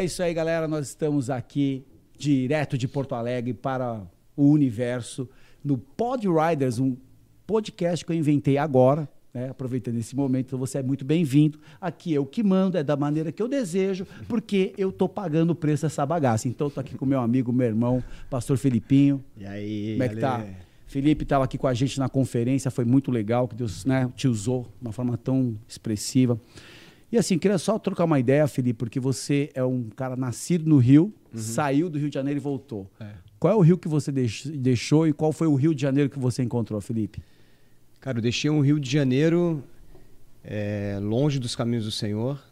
É isso aí, galera. Nós estamos aqui direto de Porto Alegre para o universo no Pod Riders, um podcast que eu inventei agora, né? aproveitando esse momento. Então você é muito bem-vindo. Aqui eu que mando, é da maneira que eu desejo, porque eu tô pagando o preço dessa bagaça. Então tô aqui com meu amigo, meu irmão, pastor Felipinho. E aí, Como é que tá? Felipe estava aqui com a gente na conferência, foi muito legal, que Deus né, te usou de uma forma tão expressiva. E assim, queria só trocar uma ideia, Felipe, porque você é um cara nascido no Rio, saiu do Rio de Janeiro e voltou. É. Qual é o Rio que você deix- deixou e qual foi o Rio de Janeiro que você encontrou, Felipe? Cara, eu deixei um Rio de Janeiro é, longe dos caminhos do Senhor,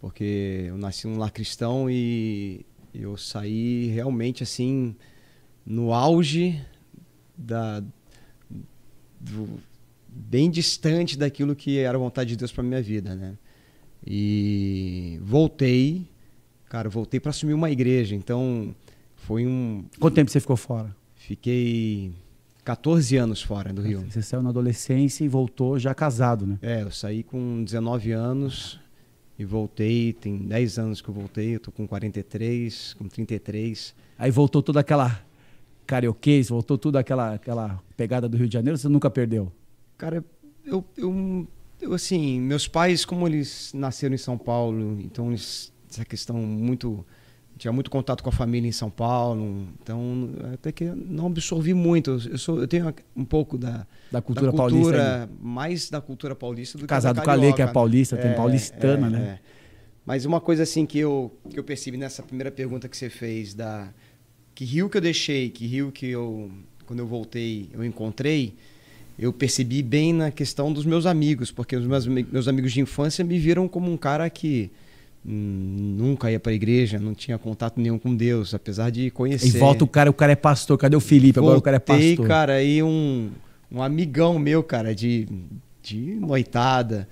porque eu nasci num lar cristão e eu saí realmente assim no auge da do- bem distante daquilo que era a vontade de Deus para minha vida, né? E voltei, cara, voltei para assumir uma igreja, então foi um Quanto tempo você ficou fora? fiquei 14 anos fora do Rio. Você saiu na adolescência e voltou já casado, né? É, eu saí com 19 anos e voltei, tem 10 anos que eu voltei, eu tô com 43, com 33. Aí voltou toda aquela carioquês, voltou toda aquela, aquela pegada do Rio de Janeiro, você nunca perdeu? Cara, eu, eu, eu, assim, meus pais, como eles nasceram em São Paulo, então eles, essa questão muito tinha muito contato com a família em São Paulo, então até que não absorvi muito. Eu, sou, eu tenho um pouco da, Da cultura, da paulista. cultura, né? mais da cultura paulista do que Casado da com a Lê, que é carioca, paulista, né? tem paulistana, né? é. Mas uma coisa assim que eu, que eu percebi nessa primeira pergunta que você fez, da que rio que eu deixei, que rio que eu, quando eu voltei, eu encontrei, eu percebi bem na questão dos meus amigos, porque os meus, meus amigos de infância me viram como um cara que nunca ia para a igreja, não tinha contato nenhum com Deus, apesar de conhecer. E volta o cara, o cara é pastor. Cadê o Felipe? Agora o cara é Voltei, pastor. cara, aí um, um amigão meu, cara, de, de noitada.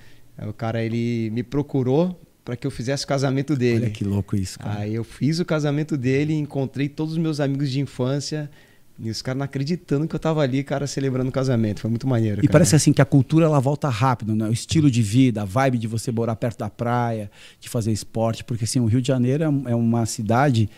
O cara, ele me procurou para que eu fizesse o casamento dele. Olha que louco isso, cara. Aí eu fiz o casamento dele, encontrei todos os meus amigos de infância. E os caras não acreditando que eu tava ali, cara, celebrando o casamento. Foi muito maneiro. E cara. parece assim que a cultura ela volta rápido, né? O estilo de vida, a vibe de você morar perto da praia, de fazer esporte, porque assim, o Rio de Janeiro é é uma cidade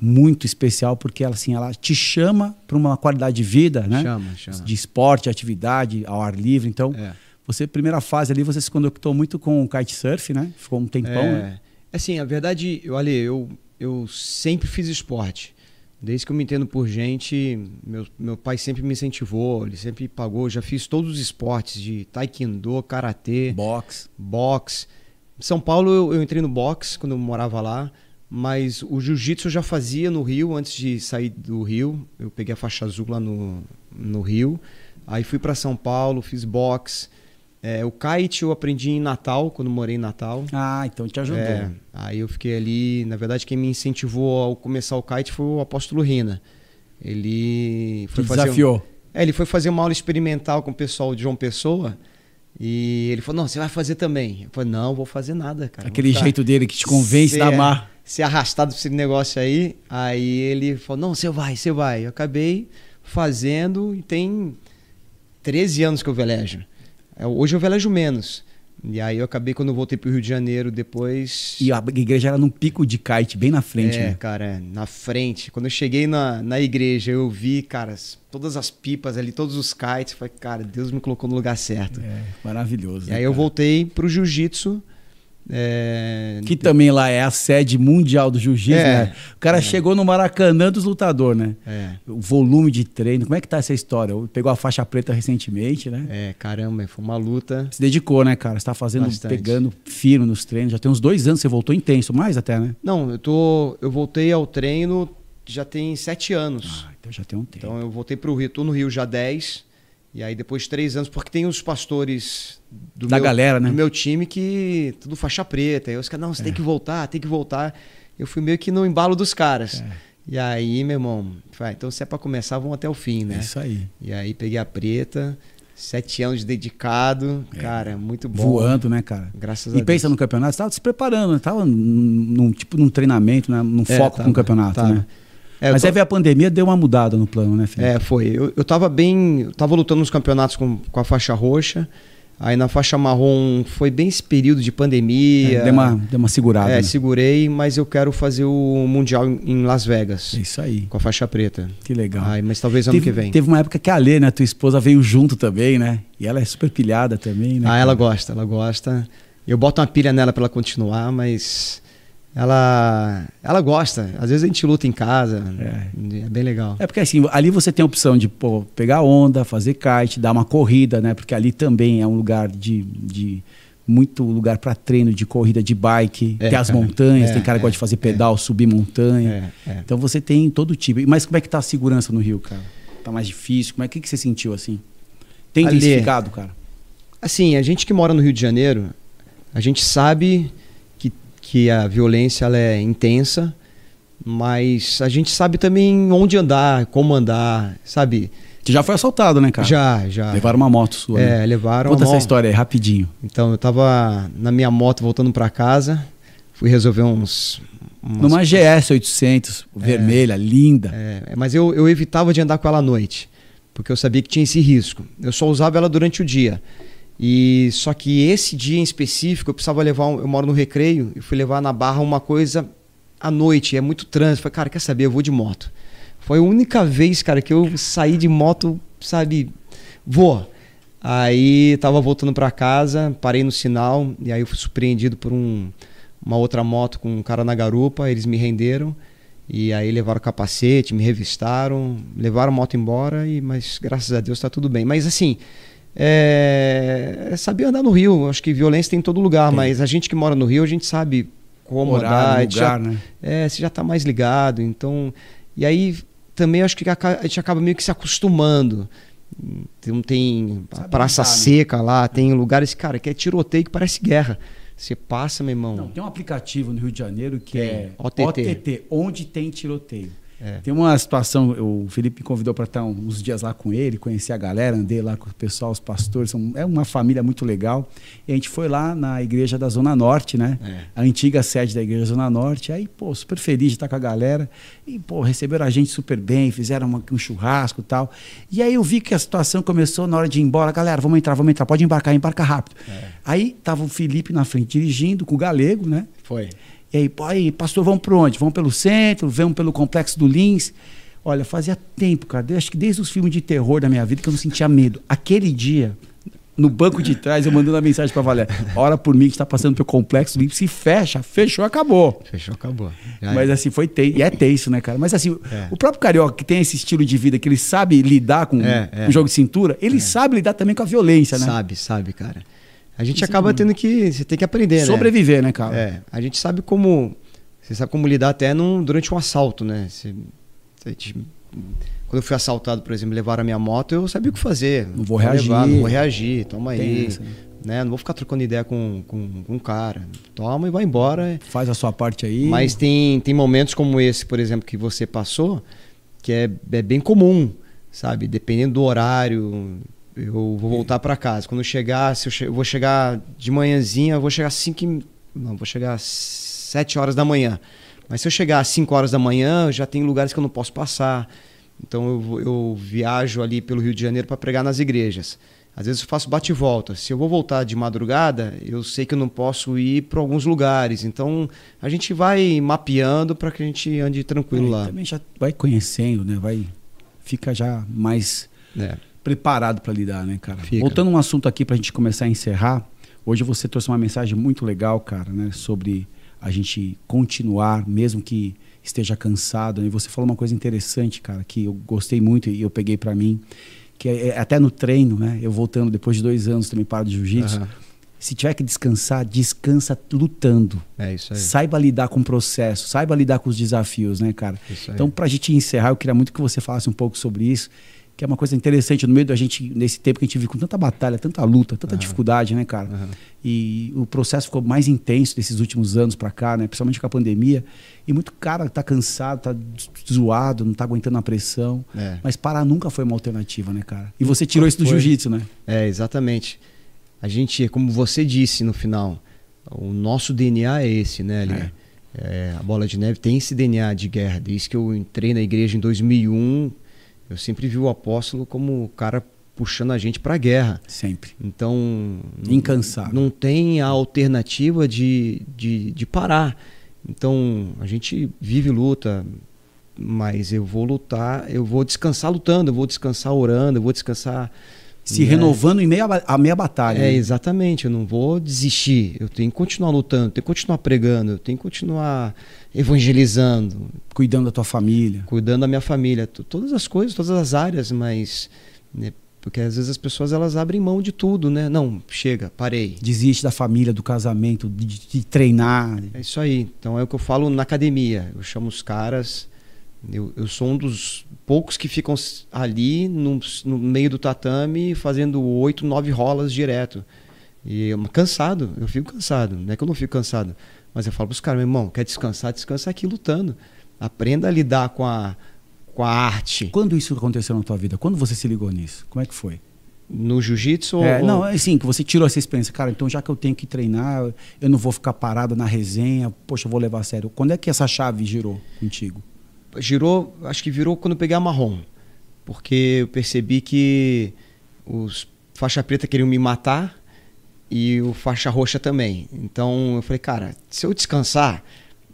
muito especial porque ela assim, ela te chama para uma qualidade de vida, né? Chama, chama. De esporte, atividade, ao ar livre. Então, É. você primeira fase ali você se conectou muito com o kitesurf, né? Ficou um tempão, é, né? Assim, a verdade, eu, olha, eu, eu sempre fiz esporte. Desde que eu me entendo por gente, meu, meu pai sempre me incentivou, ele sempre pagou. Já fiz todos os esportes de taekwondo, karatê, Box. boxe. Em São Paulo eu, eu entrei no boxe quando eu morava lá, mas o jiu-jitsu eu já fazia no Rio antes de sair do Rio. Eu peguei a faixa azul lá no, no Rio. Aí fui para São Paulo, fiz boxe. É, o kite eu aprendi em Natal, quando morei em Natal. Ah, então te ajudou. É, aí eu fiquei ali. Na verdade, quem me incentivou a começar o kite foi o apóstolo Rina. Ele foi fazer. um- desafiou. é, ele foi fazer uma aula experimental com o pessoal de João Pessoa. E ele falou: Não, você vai fazer também. Eu falei: Não, vou fazer nada, cara. Aquele jeito dele que te convence da ser- mar. Ser arrastado pra esse negócio aí. Aí ele falou: Não, você vai, você vai. Eu acabei fazendo e tem 13 anos que eu velejo. É, Hoje eu velejo menos. E aí eu acabei, quando eu voltei pro Rio de Janeiro, depois. E a igreja era num pico de kite, bem na frente, é, né? cara, é, na frente. Quando eu cheguei na, na igreja, eu vi, cara, as- todas as pipas ali, todos os kites. Falei, cara, Deus me colocou no lugar certo. É, maravilhoso. E né, aí eu cara? voltei pro jiu-jitsu. É, Que também lá é a sede mundial do jiu-jitsu, É. né? O cara chegou no Maracanã dos lutadores, né? é, O volume de treino, como é que tá essa história? Pegou a faixa preta recentemente, né? é, caramba, foi uma luta. Se dedicou, né, cara? Você tá fazendo, Bastante. pegando firme nos treinos. Já tem uns dois anos, você voltou intenso, mais até, né? Não, eu tô. Eu voltei ao treino já tem sete anos. Ah, então já tem um tempo. Então eu voltei pro Rio, tô no Rio já 10. E aí depois de três anos, porque tem os pastores do, Da meu, galera, né? do meu time que tudo faixa preta. Aí os caras, não, você tem É. que voltar, tem que voltar. Eu fui meio que no embalo dos caras. É. E aí, meu irmão, falei, ah, então se é pra começar, vamos até o fim, É né? isso aí. E aí peguei a preta, sete anos de dedicado, cara, muito bom. É. Voando, né, cara? Graças a E pensa Deus. no campeonato, você tava se preparando, né? tava num, num- tipo num treinamento, né? num É, foco tava, no campeonato, tava. né? É, Mas tô- veio a pandemia, deu uma mudada no plano, né, Felipe? É, foi. Eu, eu tava bem. Eu tava lutando nos campeonatos com, com a faixa roxa. Aí na faixa marrom foi bem esse período de pandemia. É, deu, uma, deu uma segurada. É, né? segurei, mas eu quero fazer o Mundial em Las Vegas. É isso aí. Com a faixa preta. Que legal. Mas talvez ano teve, que vem. teve uma época que a Lê, né, tua esposa, veio junto também, né? E ela é super pilhada também, né? Ah, ela gosta, ela gosta. Eu boto uma pilha nela pra ela continuar, mas ela ela gosta. Às vezes a gente luta em casa. É, bem legal. É porque assim, ali você tem a opção de pô, pegar onda, fazer kite, dar uma corrida, né? Porque ali também é um lugar de, de muito lugar para treino de corrida de bike, É, tem as cara. montanhas, É, tem cara que é, gosta de fazer pedal, subir montanha. É, é. Então você tem todo tipo. Mas como é que tá a segurança no Rio, cara? Tá mais difícil? Como é que, que você sentiu assim? Tem Ali- intensificado, cara? Assim, a gente que mora no Rio de Janeiro, a gente sabe que, a violência ela é intensa, mas a gente sabe também onde andar, como andar, sabe? Você já foi assaltado, né, cara? Já, já. Levaram uma moto sua, né? É, levaram. Conta uma- essa história aí, rapidinho. Então, eu tava na minha moto voltando pra casa, fui resolver uns. umas- Numa GS 800, vermelha, linda. É, mas eu, eu evitava de andar com ela à noite, porque eu sabia que tinha esse risco. Eu só usava ela durante o dia. E só que esse dia em específico eu precisava levar, um- eu moro no Recreio, e fui levar na Barra uma coisa à noite, é muito trânsito. Falei, cara, quer saber, eu vou de moto. Foi a única vez, cara, que eu saí de moto, sabe, vou. Aí tava voltando para casa, parei no sinal e aí eu fui surpreendido por um, uma outra moto com um cara na garupa, eles me renderam. E aí levaram o capacete, me revistaram, levaram a moto embora, e, mas graças a Deus está tudo bem. Mas assim, é, é saber andar no Rio. Acho que violência tem em todo lugar, Tem. mas a gente que mora no Rio, a gente sabe como andar. Horário, já- lugar, né? é, você já está mais ligado. Então, e aí também acho que a gente acaba meio que se acostumando. Tem, tem Sabe Praça lidar, né? Seca lá, tem lugares, cara, que é tiroteio que parece guerra. Você passa, meu irmão. Não, tem um aplicativo no Rio de Janeiro que Tem, é OTT. onde tem tiroteio. É. Tem uma situação, o Felipe me convidou para estar uns dias lá com ele, conhecer a galera, andei lá com o pessoal, os pastores, são, é uma família muito legal. E a gente foi lá na igreja da Zona Norte, né? É. A antiga sede da igreja Zona Norte. Aí, pô, super feliz de estar com a galera. E, pô, receberam a gente super bem, fizeram uma- um churrasco e tal. E aí eu vi que a situação começou na hora de ir embora. Galera, vamos entrar, vamos entrar, pode embarcar, embarca rápido. É. Aí tava o Felipe na frente dirigindo com o galego, né? Foi. E aí, pô, aí, pastor, vamos por onde? Vamos pelo centro, vamos pelo complexo do Lins. Olha, fazia tempo, cara, desde- acho que desde os filmes de terror da minha vida que eu não sentia medo. Aquele dia, no banco de trás, eu mandando a mensagem pra Valéria: Ora por mim que está passando pelo complexo do Lins, se fecha, fechou, acabou. Fechou, acabou. Já Mas é. assim, foi tenso. E é tenso, né, cara? Mas assim, É. o próprio carioca que tem esse estilo de vida, que ele sabe lidar com É, é. o jogo de cintura, ele sabe lidar também com a violência, né? Sabe, sabe, cara. A gente é acaba bom. tendo que. Você tem que aprender, né? Sobreviver, né, cara? É, a gente sabe como. Você sabe como lidar até num, durante um assalto, né? Você- você te- quando eu fui assaltado, por exemplo, levaram a minha moto, eu sabia o que fazer. Não vou reagir. não vou reagir, toma aí. essa, né? Né? Não vou ficar trocando ideia com, com, com o cara. Toma e vai embora. Faz a sua parte aí. Mas tem, tem momentos como esse, por exemplo, que você passou, que é, é bem comum, sabe? Dependendo do horário, eu vou voltar para casa. Quando eu chegar, se eu, che- eu vou chegar de manhãzinha, eu vou chegar às 5 e- Não, vou chegar às 7 horas da manhã. Mas se eu chegar às 5 horas da manhã, já tem lugares que eu não posso passar. Então eu, eu viajo ali pelo Rio de Janeiro para pregar nas igrejas. Às vezes eu faço bate e volta. Se eu vou voltar de madrugada, eu sei que eu não posso ir para alguns lugares. Então a gente vai mapeando para que a gente ande tranquilo É, lá. Também já vai conhecendo, né? Vai fica já mais É. preparado para lidar, né, cara? Fica. Voltando um assunto aqui para a gente começar a encerrar. Hoje você trouxe uma mensagem muito legal, cara, né? Sobre a gente continuar, mesmo que esteja cansado. né? E você falou uma coisa interessante, cara, que eu gostei muito e eu peguei para mim, que é, é até no treino, né? Eu voltando depois de dois anos também para de jiu-jitsu. Aham. Se tiver que descansar, descansa lutando. É isso aí. Saiba lidar com o processo, saiba lidar com os desafios, né, cara? Isso aí. Então, para a gente encerrar, eu queria muito que você falasse um pouco sobre isso, que é uma coisa interessante no meio da gente, nesse tempo que a gente vive com tanta batalha, tanta luta, tanta Aham. dificuldade, né, cara? Aham. E o processo ficou mais intenso desses últimos anos para cá, né? Principalmente com a pandemia. E muito cara tá cansado, tá zoado, não tá aguentando a pressão. É. Mas parar nunca foi uma alternativa, né, cara? E você tirou isso do jiu-jitsu, né? É, exatamente. A gente, como você disse no final, o nosso DNA é esse, né, Ali? É. É, a Bola de Neve tem esse DNA de guerra. Desde que eu entrei na igreja em 2001, eu sempre vi o apóstolo como o cara puxando a gente para a guerra. Sempre. Então. Incansável. Não, tem a alternativa de, de, de parar. Então, a gente vive luta, mas eu vou lutar, eu vou descansar lutando, eu vou descansar orando, eu vou descansar. Se né? renovando em meia, a meia batalha. É, né? exatamente. Eu não vou desistir. Eu tenho que continuar lutando, eu tenho que continuar pregando, eu tenho que continuar evangelizando. Cuidando da tua família. Cuidando da minha família. Todas as coisas, todas as áreas, mas. Né, porque às vezes as pessoas elas abrem mão de tudo, né? Não, chega, parei. Desiste da família, do casamento, de, de treinar. É isso aí. Então é o que eu falo na academia. Eu chamo os caras. Eu, eu sou um dos poucos que ficam ali no, no meio do tatame fazendo oito, nove rolas direto. E eu, cansado, eu fico cansado. Não é que eu não fico cansado. Mas eu falo para os caras, meu irmão, quer descansar? Descansa aqui lutando. Aprenda a lidar com a com a arte. Quando isso aconteceu na tua vida? Quando você se ligou nisso? Como é que foi? No jiu-jitsu? É, ou... Não, assim, que você tirou essa experiência. Cara, então já que eu tenho que treinar, eu não vou ficar parado na resenha, poxa, eu vou levar a sério. Quando é que essa chave girou contigo? Girou, acho que virou quando eu peguei a marrom. Porque eu percebi que os faixa preta queriam me matar e o faixa roxa também. Então eu falei, cara, se eu descansar,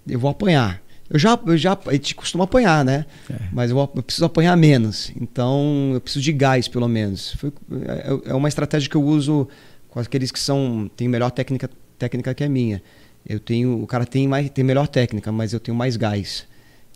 eu vou apanhar. Eu já, eu já a gente costuma apanhar, né? É. Mas eu, eu, preciso apanhar menos. Então, eu preciso de gás, pelo menos. Foi, é, é, uma estratégia que eu uso com aqueles que são têm melhor técnica, técnica que a minha. Eu tenho, o cara tem mais, tem melhor técnica, mas eu tenho mais gás.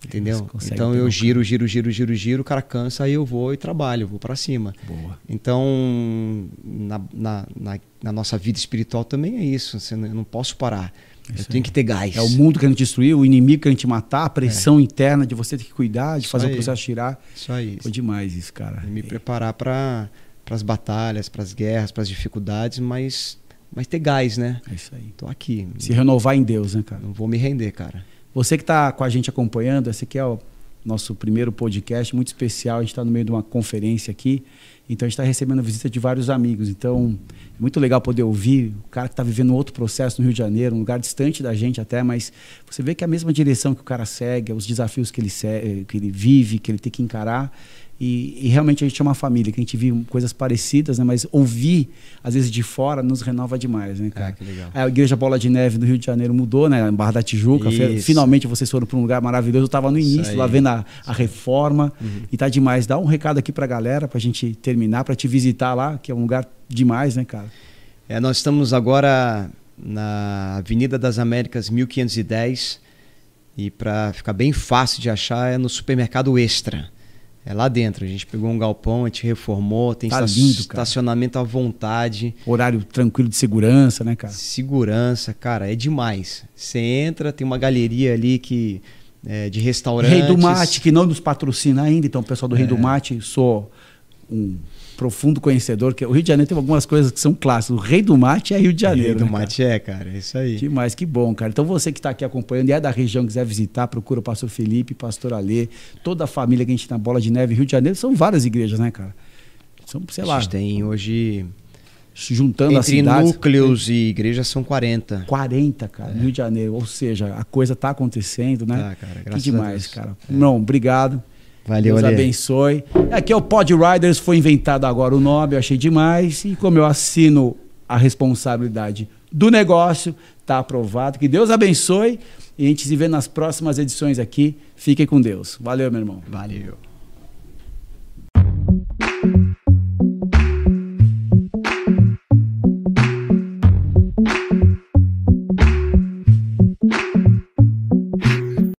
Entendeu? Então eu giro, giro, giro, giro, giro, o cara cansa, aí eu vou e trabalho, vou para cima. Boa. Então, na, na, na, na, nossa vida espiritual também é isso. Eu não posso parar. Eu tenho que ter gás. É o mundo querendo destruir, o inimigo querendo te matar, a pressão é. interna de você ter que cuidar, de isso fazer aí. o processo tirar. Isso aí. Foi demais isso, cara. E me preparar para as batalhas, para as guerras, para as dificuldades, mas, mas ter gás, né? É isso aí. Tô aqui. Se renovar em Deus, né, cara? Não vou me render, cara. Você que está com a gente acompanhando, esse aqui é o nosso primeiro podcast muito especial. A gente está no meio de uma conferência aqui. Então a gente está recebendo a visita de vários amigos. Então é muito legal poder ouvir o cara que está vivendo outro processo no Rio de Janeiro, um lugar distante da gente até, mas você vê que é a mesma direção que o cara segue, os desafios que ele, segue, que ele vive, que ele tem que encarar. E, e, realmente a gente é uma família, que a gente vive coisas parecidas, né? mas ouvir, às vezes, de fora nos renova demais, né, cara? Ah, que legal. A Igreja Bola de Neve do Rio de Janeiro mudou, né? Barra da Tijuca. Isso. Finalmente vocês foram para um lugar maravilhoso. Eu estava no início, lá vendo a, a reforma. Uhum. E tá demais. Dá um recado aqui para a galera, para a gente terminar, para te visitar lá, que é um lugar demais, né, cara? É, nós estamos agora na Avenida das Américas 1510. E para ficar bem fácil de achar, é no supermercado Extra. É lá dentro. A gente pegou um galpão, a gente reformou, tem tá lindo, estacionamento à vontade. Horário tranquilo de segurança, né, cara? Segurança, cara, é demais. Você entra, tem uma galeria ali que é, de restaurantes. Rei do Mate, que não nos patrocina ainda, então o pessoal do Rei do é. Mate, sou um profundo conhecedor, que o Rio de Janeiro tem algumas coisas que são clássicas. O Rei do Mate é Rio de Janeiro. Rei do né, Mate cara? é, cara, é isso aí. Demais, que bom, cara. Então você que está aqui acompanhando e é da região, quiser visitar, procura o pastor Felipe, pastor Alê, toda a família que a gente tem na Bola de Neve, Rio de Janeiro, são várias igrejas, né, cara? São, sei lá. A gente tem hoje juntando Entre as cidades. núcleos e igrejas são 40. 40, cara, é. Rio de Janeiro. Ou seja, a coisa está acontecendo, né? Tá, cara, graças que demais, cara. É. Não, obrigado. Valeu, Deus abençoe. Aqui é o Pod Riders, foi inventado agora o nome, eu achei demais. E como eu assino a responsabilidade do negócio, tá aprovado. Que Deus abençoe. E a gente se vê nas próximas edições aqui. Fiquem com Deus. Valeu, meu irmão. Valeu.